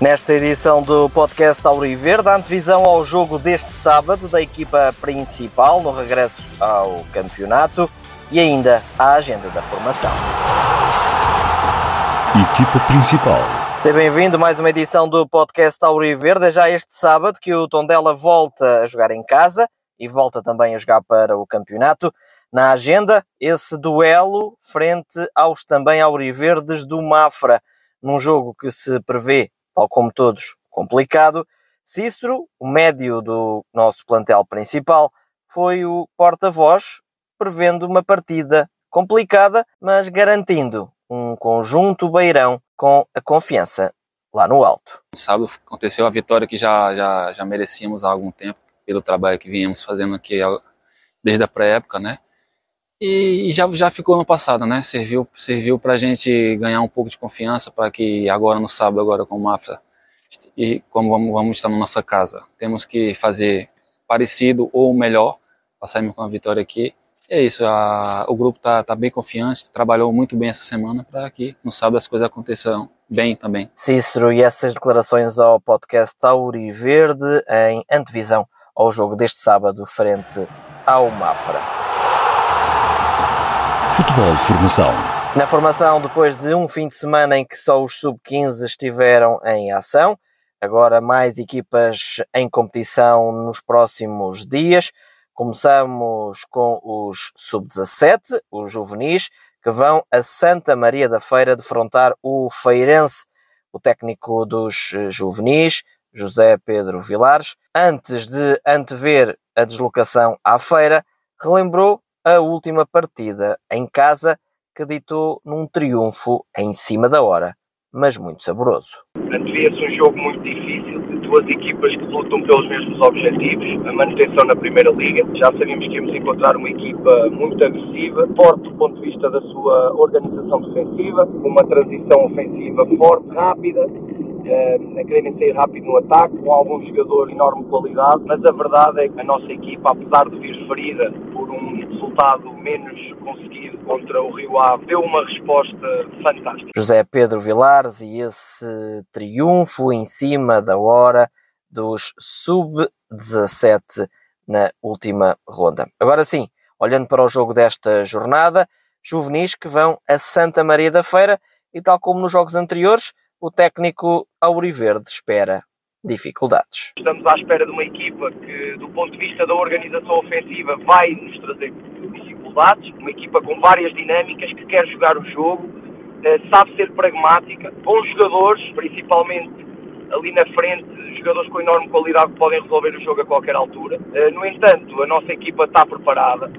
Nesta edição do podcast Auriverde, a antevisão ao jogo deste sábado da equipa principal no regresso ao campeonato e ainda a agenda da formação. Equipa principal. Seja bem-vindo a mais uma edição do podcast Auriverde. É já este sábado que o Tondela volta a jogar em casa e volta também a jogar para o campeonato. Na agenda, esse duelo frente aos também Auriverdes do Mafra, num jogo que se prevê, tal como todos, complicado. Cícero, o médio do nosso plantel principal, foi o porta-voz, prevendo uma partida complicada, mas garantindo um conjunto beirão com a confiança lá no alto. Sábado aconteceu a vitória que já, já, já merecíamos há algum tempo, pelo trabalho que viemos fazendo aqui desde a pré-época, né? E, já, já ficou no passado, né? Serviu, serviu para a gente ganhar um pouco de confiança para que agora no sábado, agora com o Mafra, e como vamos, vamos estar na nossa casa, temos que fazer parecido ou melhor para sairmos com a vitória aqui é isso, a, o grupo está tá bem confiante, trabalhou muito bem essa semana para que no sábado as coisas aconteçam bem também. Cícero, e essas declarações ao podcast Tauri Verde em antevisão ao jogo deste sábado frente ao Mafra. Futebol Formação. Na formação, depois de um fim de semana em que só os sub-15 estiveram em ação, agora mais equipas em competição nos próximos dias. Começamos com os sub-17, os juvenis, que vão a Santa Maria da Feira defrontar o Feirense. O técnico dos eh, juvenis, José Pedro Vilares, antes de antever a deslocação à feira, relembrou a última partida em casa que ditou num triunfo em cima da hora, mas muito saboroso. Antevia-se um jogo muito difícil, duas equipas que lutam pelos mesmos objetivos, a manutenção na Primeira Liga. Já sabíamos que íamos encontrar uma equipa muito agressiva, forte do ponto de vista da sua organização defensiva, uma transição ofensiva forte, rápida, a quererem sair rápido no ataque, com alguns jogadores de enorme qualidade, mas a verdade é que a nossa equipa, apesar de vir ferida por um resultado menos conseguido contra o Rio Ave, deu uma resposta fantástica. José Pedro Vilares e esse triunfo em cima da hora dos sub-17 na última ronda. Agora sim, olhando para o jogo desta jornada, juvenis que vão a Santa Maria da Feira e tal como nos jogos anteriores, o técnico Auriverde espera dificuldades. Estamos à espera de uma equipa que, do ponto de vista da organização ofensiva, vai nos trazer dificuldades. Uma equipa com várias dinâmicas que quer jogar o jogo, eh, sabe ser pragmática, bons jogadores, principalmente ali na frente, jogadores com enorme qualidade que podem resolver o jogo a qualquer altura. Eh, no entanto, a nossa equipa está preparada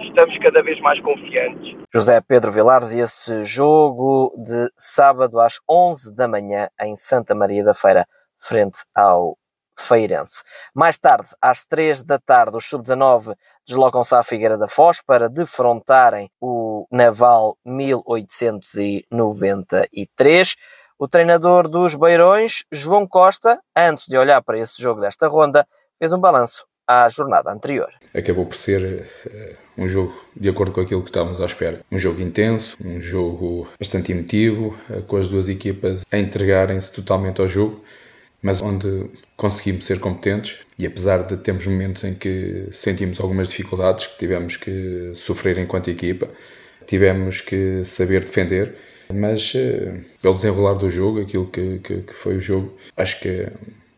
estamos cada vez mais confiantes. José Pedro Vilares e esse jogo de sábado às 11 da manhã em Santa Maria da Feira, frente ao Feirense. Mais tarde, às 3 da tarde, os sub-19 deslocam-se à Figueira da Foz para defrontarem o Naval 1893. O treinador dos Beirões, João Costa, antes de olhar para esse jogo desta ronda, fez um balanço à jornada anterior. Acabou por ser uh, um jogo de acordo com aquilo que estávamos à espera. Um jogo intenso, um jogo bastante emotivo, uh, com as duas equipas a entregarem-se totalmente ao jogo, mas onde conseguimos ser competentes e apesar de termos momentos em que sentimos algumas dificuldades que tivemos que sofrer enquanto equipa, tivemos que saber defender, mas uh, pelo desenrolar do jogo, aquilo que, que, que foi o jogo, acho que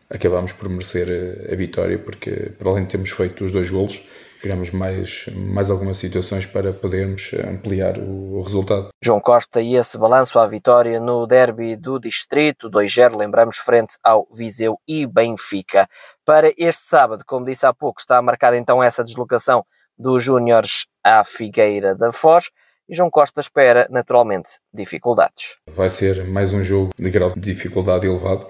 acabámos por merecer a, a, vitória, porque para além de termos feito os dois golos, criamos mais, mais algumas situações para podermos ampliar o, o, resultado. João Costa e esse balanço à vitória no derby do Distrito 2-0, lembramos, frente ao Viseu e Benfica. Para este sábado, como disse há pouco, está marcada então essa deslocação dos Júniores à Figueira da Foz e João Costa espera, naturalmente, dificuldades. Vai ser mais um jogo de grau de dificuldade elevado,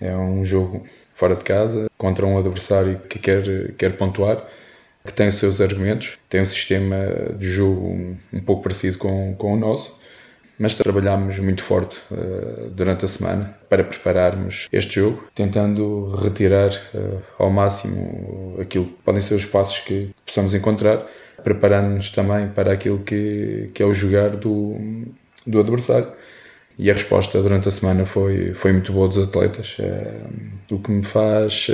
é um jogo fora de casa, contra um adversário que quer, quer pontuar, que tem os seus argumentos, tem um sistema de jogo um, pouco parecido com, com o nosso, mas trabalhámos muito forte uh, durante a semana para prepararmos este jogo, tentando retirar uh, ao máximo aquilo que podem ser os passos que possamos encontrar, preparando-nos também para aquilo que, que é o jogar do, do adversário e a resposta durante a semana foi, foi muito boa dos atletas, o que me faz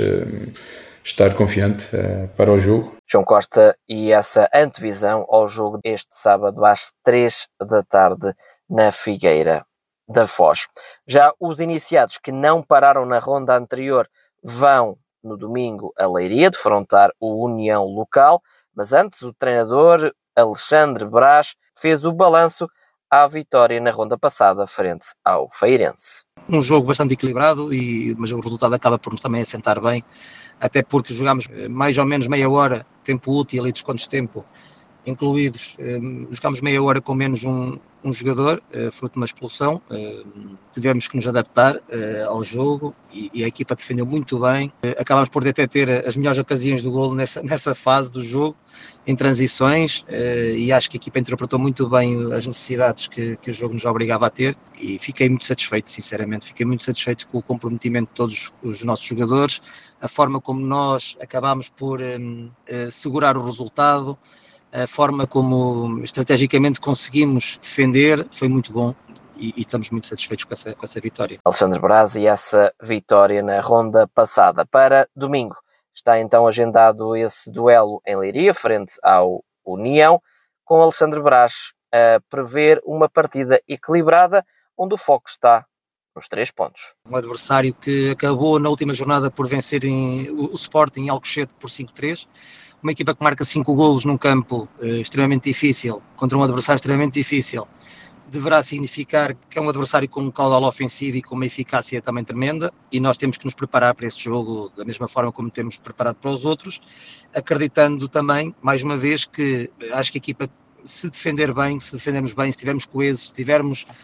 estar confiante para o jogo. João Costa e essa antevisão ao jogo este sábado às 3 da tarde na Figueira da Foz. Já os iniciados que não pararam na ronda anterior vão no domingo a Leiria defrontar o União Local, mas antes o treinador Alexandre Brás fez o balanço à vitória na ronda passada frente ao Feirense. Um jogo bastante equilibrado, e, mas o resultado acaba por nos também assentar bem, até porque jogámos eh, mais ou menos meia hora, tempo útil e descontos de tempo incluídos, eh, jogámos meia hora com menos um, um jogador, uh, fruto de uma expulsão. Uh, tivemos que nos adaptar uh, ao jogo e, e, a equipa defendeu muito bem. acabámos por até ter as melhores ocasiões do golo nessa, nessa fase do jogo, em transições, e acho que a equipa interpretou muito bem as necessidades que, que o jogo nos obrigava a ter e fiquei muito satisfeito, sinceramente. Fiquei muito satisfeito com o comprometimento de todos os nossos jogadores, a forma como nós acabámos por um, segurar o resultado a forma como estrategicamente conseguimos defender foi muito bom e, e, estamos muito satisfeitos com essa, com essa vitória. Alexandre Braz e essa vitória na ronda passada. Para domingo está então agendado esse duelo em Leiria, frente ao União, com Alexandre Braz a prever uma partida equilibrada, onde o foco está nos três pontos. Um adversário que acabou na última jornada por vencer em, o, o Sporting em Alcochete por 5-3, uma equipa que marca 5 golos num campo eh, extremamente difícil, contra um adversário extremamente difícil, deverá significar que é um adversário com um caudal ofensivo e com uma eficácia também tremenda e nós temos que nos preparar para esse jogo da mesma forma como temos preparado para os outros, acreditando também, mais uma vez, que acho que a equipa se defender bem, se defendermos bem, se tivermos coesos, se tivermos eh,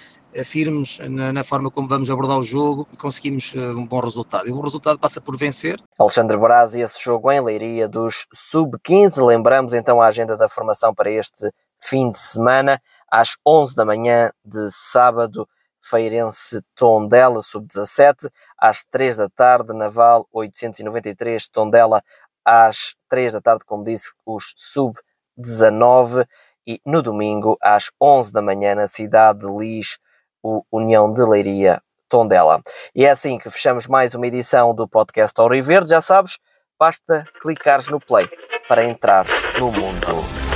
firmes na, na, forma como vamos abordar o jogo e conseguimos uh, um bom resultado. E o resultado passa por vencer. Alexandre Braz e esse jogo em Leiria dos Sub-15. Lembramos então a agenda da formação para este fim de semana, às 11 da manhã de sábado, Feirense Tondela Sub-17, às 3 da tarde, Naval 893 Tondela, às 3 da tarde, como disse, os Sub-19 e no domingo às 11 da manhã na cidade de Lis o União de Leiria Tondela. E é assim que fechamos mais uma edição do podcast Verde. Já sabes, basta clicares no play para entrares no mundo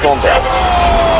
Tondela.